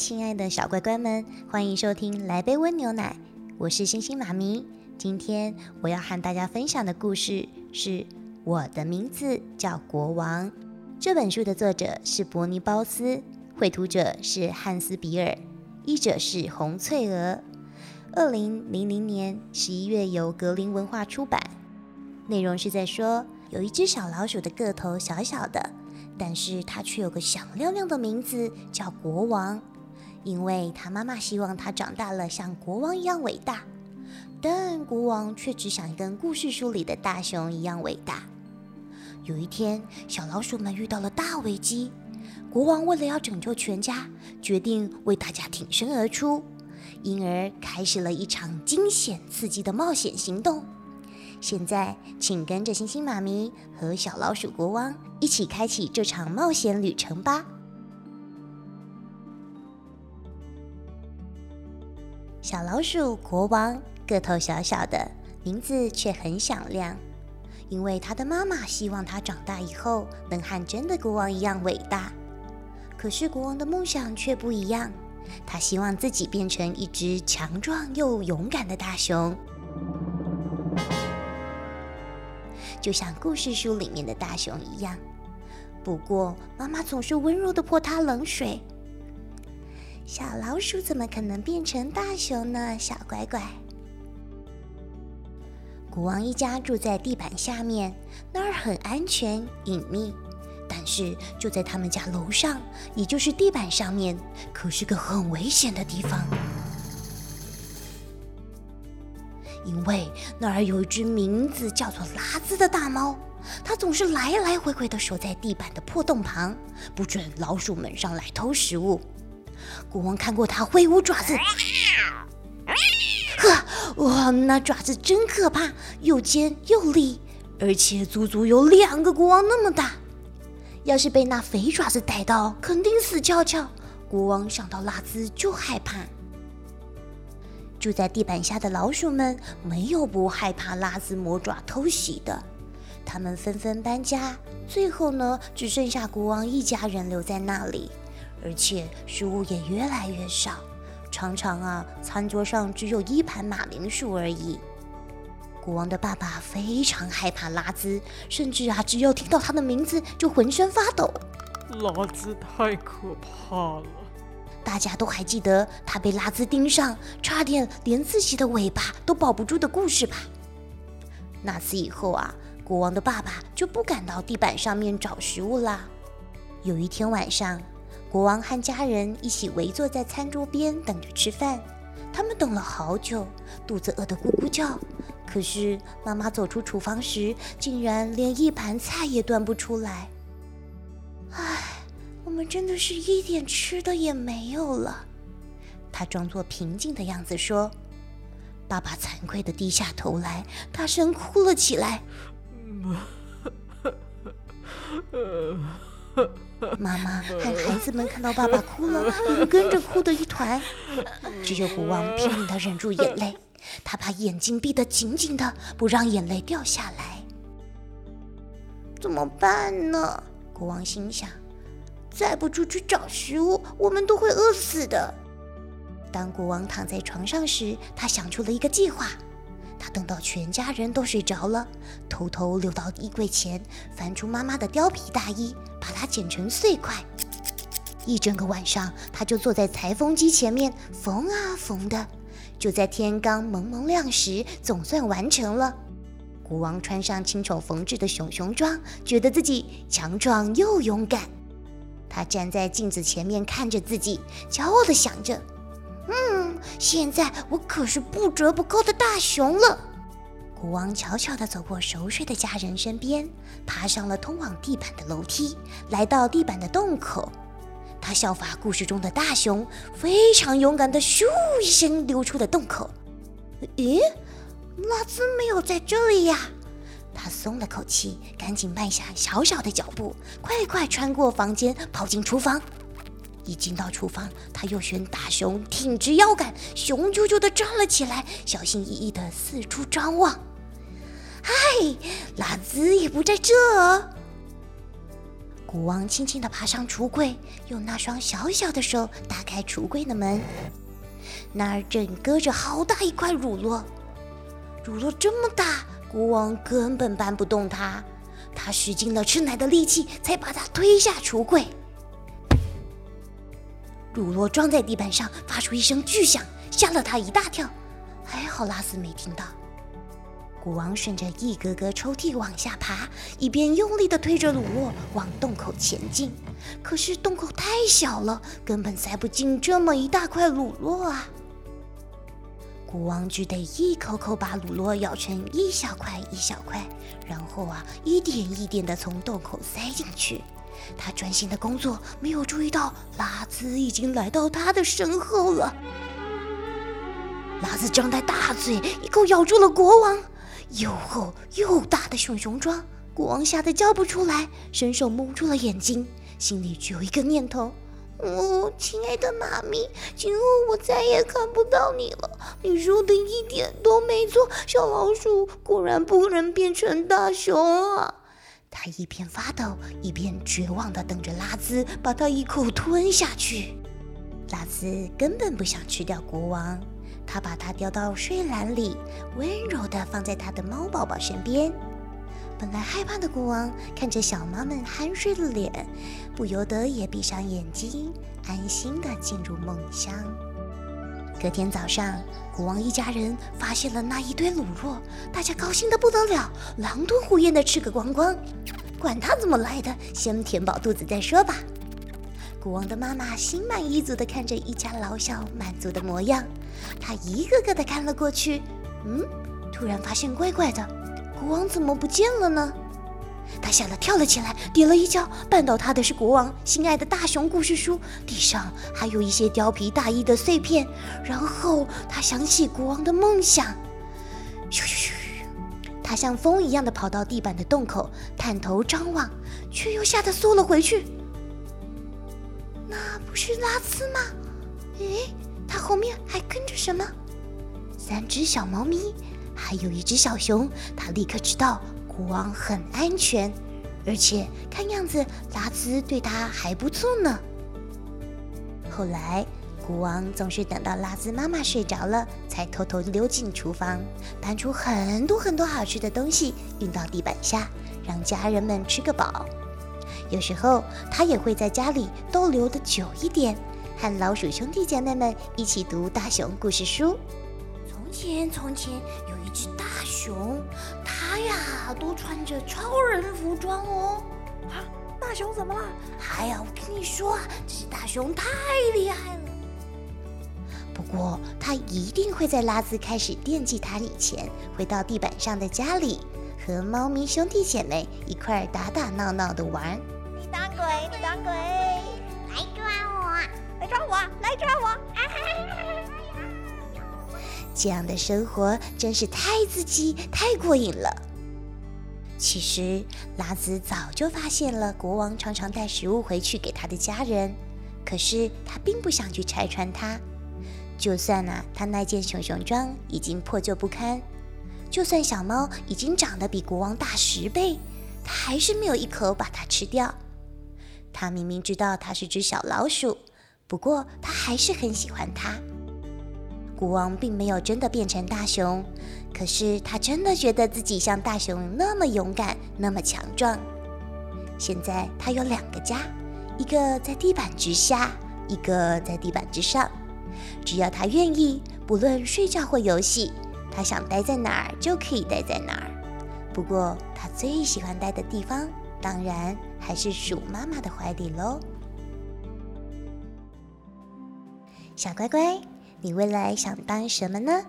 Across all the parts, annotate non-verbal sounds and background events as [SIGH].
亲爱的小乖乖们，欢迎收听《来杯温牛奶》，我是星星妈咪。今天我要和大家分享的故事是《我的名字叫国王》。这本书的作者是伯尼·包斯，绘图者是汉斯·比尔。译者是洪翠娥，二零零零年十一月由格林文化出版。内容是在说，有一只小老鼠的个头小小的，但是它却有个响亮亮的名字，叫国王。因为它妈妈希望它长大了像国王一样伟大，但国王却只想跟故事书里的大熊一样伟大。有一天，小老鼠们遇到了大危机。国王为了要拯救全家，决定为大家挺身而出，因而开始了一场惊险刺激的冒险行动。现在，请跟着星星妈咪和小老鼠国王一起开启这场冒险旅程吧。小老鼠国王个头小小的，名字却很响亮，因为他的妈妈希望他长大以后能和真的国王一样伟大。可是国王的梦想却不一样，他希望自己变成一只强壮又勇敢的大熊，就像故事书里面的大熊一样。不过妈妈总是温柔的泼他冷水。小老鼠怎么可能变成大熊呢？小乖乖。国王一家住在地板下面，那儿很安全隐秘。但是就在他们家楼上，也就是地板上面，可是个很危险的地方，因为那儿有一只名字叫做拉兹的大猫，它总是来来回回的守在地板的破洞旁，不准老鼠们上来偷食物。国王看过它挥舞爪子，呵，哇，那爪子真可怕，又尖又利，而且足足有两个国王那么大。要是被那肥爪子逮到，肯定死翘翘。国王想到拉兹就害怕。住在地板下的老鼠们没有不害怕拉兹魔爪偷袭的，他们纷纷搬家。最后呢，只剩下国王一家人留在那里，而且食物也越来越少，常常啊，餐桌上只有一盘马铃薯而已。国王的爸爸非常害怕拉兹，甚至啊，只要听到他的名字就浑身发抖。拉兹太可怕了！大家都还记得他被拉兹盯上，差点连自己的尾巴都保不住的故事吧？那次以后啊，国王的爸爸就不敢到地板上面找食物啦。有一天晚上，国王和家人一起围坐在餐桌边等着吃饭，他们等了好久，肚子饿得咕咕叫。可是妈妈走出厨房时，竟然连一盘菜也端不出来。唉，我们真的是一点吃的也没有了。他装作平静的样子说。爸爸惭愧的低下头来，大声哭了起来。[LAUGHS] [LAUGHS] 妈妈和孩子们看到爸爸哭了，也 [LAUGHS] 跟着哭的一团。只有国王拼命地忍住眼泪。他把眼睛闭得紧紧的，不让眼泪掉下来。怎么办呢？国王心想：再不出去找食物，我们都会饿死的。当国王躺在床上时，他想出了一个计划。他等到全家人都睡着了，偷偷溜到衣柜前，翻出妈妈的貂皮大衣，把它剪成碎块。一整个晚上，他就坐在裁缝机前面缝啊缝的。就在天刚蒙蒙亮时，总算完成了。国王穿上亲手缝制的熊熊装，觉得自己强壮又勇敢。他站在镜子前面看着自己，骄傲地想着：“嗯，现在我可是不折不扣的大熊了。”国王悄悄地走过熟睡的家人身边，爬上了通往地板的楼梯，来到地板的洞口。他效法故事中的大熊，非常勇敢地咻一声溜出了洞口。咦，拉兹没有在这里呀！他松了口气，赶紧迈下小小的脚步，快快穿过房间，跑进厨房。一进到厨房，他又选大熊挺直腰杆，雄赳赳地站了起来，小心翼翼地四处张望。嗨，拉兹也不在这。国王轻轻地爬上橱柜，用那双小小的手打开橱柜的门。那儿正搁着好大一块乳酪，乳酪这么大，国王根本搬不动它。他使尽了吃奶的力气，才把它推下橱柜。乳酪撞在地板上，发出一声巨响，吓了他一大跳。还好拉斯没听到。国王顺着一格格抽屉往下爬，一边用力地推着鲁洛往洞口前进。可是洞口太小了，根本塞不进这么一大块鲁洛啊！国王只得一口口把鲁洛咬成一小块一小块，然后啊，一点一点地从洞口塞进去。他专心的工作，没有注意到拉兹已经来到他的身后了。拉兹张开大嘴，一口咬住了国王。又厚又大的熊熊装，国王吓得叫不出来，伸手蒙住了眼睛，心里只有一个念头：哦，亲爱的妈咪，今后我再也看不到你了。你说的一点都没错，小老鼠果然不能变成大熊啊！他一边发抖，一边绝望地等着拉兹把他一口吞下去。拉兹根本不想吃掉国王。他把它叼到睡篮里，温柔地放在他的猫宝宝身边。本来害怕的国王看着小猫们酣睡的脸，不由得也闭上眼睛，安心地进入梦乡。隔天早上，国王一家人发现了那一堆卤肉，大家高兴得不得了，狼吞虎咽地吃个光光。管他怎么来的，先填饱肚子再说吧。国王的妈妈心满意足地看着一家老小满足的模样。她一个个的看了过去，嗯，突然发现怪怪的，国王怎么不见了呢？他吓得跳了起来，跌了一跤，绊倒他的是国王心爱的大熊故事书，地上还有一些貂皮大衣的碎片。然后他想起国王的梦想，咻咻咻，他像风一样的跑到地板的洞口，探头张望，却又吓得缩了回去。那不是拉兹吗？诶。他后面还跟着什么？三只小猫咪，还有一只小熊。他立刻知道国王很安全，而且看样子拉兹对他还不错呢。后来，国王总是等到拉兹妈妈睡着了，才偷偷溜进厨房，搬出很多很多好吃的东西，运到地板下，让家人们吃个饱。有时候，他也会在家里逗留的久一点。和老鼠兄弟姐妹们一起读大熊故事书。从前，从前有一只大熊，呀都穿着超人服装哦。啊，大熊怎么了？哎呀，我跟你说啊，这只大熊太厉害了。不过，他一定会在拉兹开始惦记他以前，回到地板上的家里，和猫咪兄弟姐妹一块打打闹闹的玩。你当鬼，你当鬼，来抓我！来抓我！来抓我！[LAUGHS] [LAUGHS] 这样的生活真是太刺激、太过瘾了。其实拉兹早就发现了，国王常常带食物回去给他的家人，可是他并不想去拆穿它。就算啊，他那件熊熊装已经破旧不堪，就算小猫已经长得比国王大十倍，他还是没有一口把它吃掉。他明明知道它是只小老鼠。不过他还是很喜欢它。国王并没有真的变成大熊，可是他真的觉得自己像大熊那么勇敢，那么强壮。现在他有两个家，一个在地板之下，一个在地板之上。只要他愿意，不论睡觉或游戏，他想待在哪儿就可以待在哪儿。不过他最喜欢待的地方，当然还是鼠妈妈的怀里喽。小乖乖，你未来想当什么呢？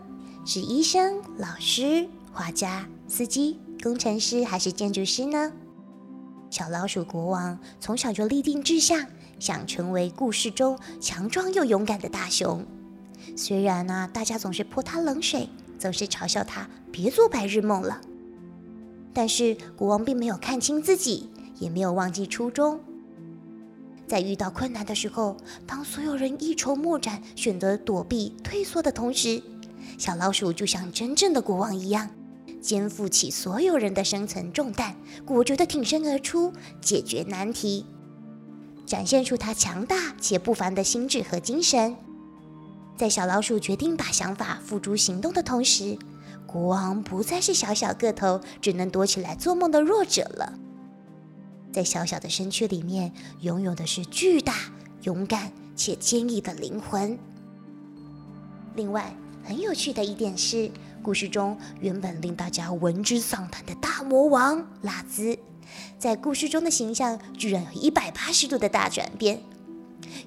是医生、老师、画家、司机、工程师还是建筑师呢？小老鼠国王从小就立定志向，想成为故事中强壮又勇敢的大熊。虽然呢，大家总是泼他冷水，总是嘲笑他别做白日梦了，但是国王并没有看清自己，也没有忘记初衷。在遇到困难的时候，当所有人一筹莫展，选择躲避、退缩的同时，小老鼠就像真正的国王一样，肩负起所有人的生存重担，果决地挺身而出，解决难题，展现出他强大且不凡的心智和精神。在小老鼠决定把想法付诸行动的同时，国王不再是小小个头，只能躲起来做梦的弱者了。在小小的身躯里面，拥有的是巨大、勇敢且坚毅的灵魂。另外，很有趣的一点是，故事中原本令大家闻之丧胆的大魔王拉兹，在故事中的形象居然有一百八十度的大转变。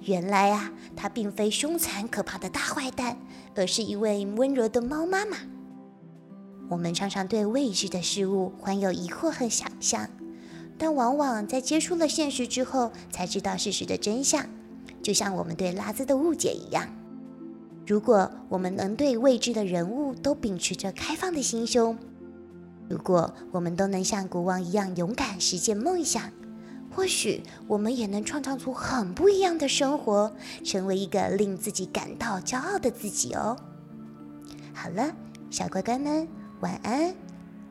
原来啊，他并非凶残可怕的大坏蛋，而是一位温柔的猫妈妈。我们常常对未知的事物怀有疑惑和想象。但往往在接触了现实之后，才知道事实的真相，就像我们对拉兹的误解一样。如果我们能对未知的人物都秉持着开放的心胸，如果我们都能像国王一样勇敢实现梦想，或许我们也能创造出很不一样的生活，成为一个令自己感到骄傲的自己哦。好了，小乖乖们，晚安，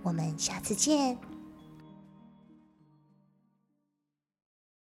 我们下次见。